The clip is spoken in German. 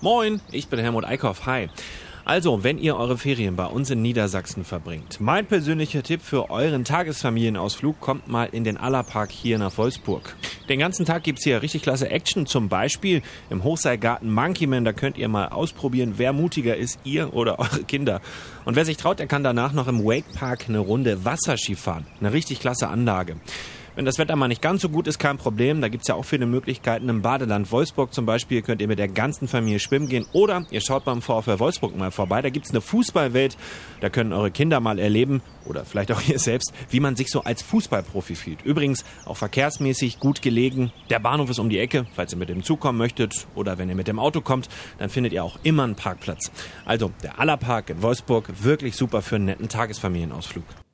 Moin, ich bin Helmut Eickhoff. Hi. Also, wenn ihr eure Ferien bei uns in Niedersachsen verbringt, mein persönlicher Tipp für euren Tagesfamilienausflug kommt mal in den Allerpark hier nach Wolfsburg. Den ganzen Tag gibt's hier richtig klasse Action, zum Beispiel im Hochseilgarten Monkeyman, da könnt ihr mal ausprobieren, wer mutiger ist, ihr oder eure Kinder. Und wer sich traut, der kann danach noch im Wakepark eine Runde Wasserski fahren. Eine richtig klasse Anlage. Wenn das Wetter mal nicht ganz so gut ist, kein Problem. Da gibt's ja auch viele Möglichkeiten. Im Badeland Wolfsburg zum Beispiel könnt ihr mit der ganzen Familie schwimmen gehen. Oder ihr schaut beim VfL Wolfsburg mal vorbei. Da gibt's eine Fußballwelt. Da können eure Kinder mal erleben, oder vielleicht auch ihr selbst, wie man sich so als Fußballprofi fühlt. Übrigens auch verkehrsmäßig gut gelegen. Der Bahnhof ist um die Ecke, falls ihr mit dem Zug kommen möchtet. Oder wenn ihr mit dem Auto kommt, dann findet ihr auch immer einen Parkplatz. Also der Allerpark in Wolfsburg, wirklich super für einen netten Tagesfamilienausflug.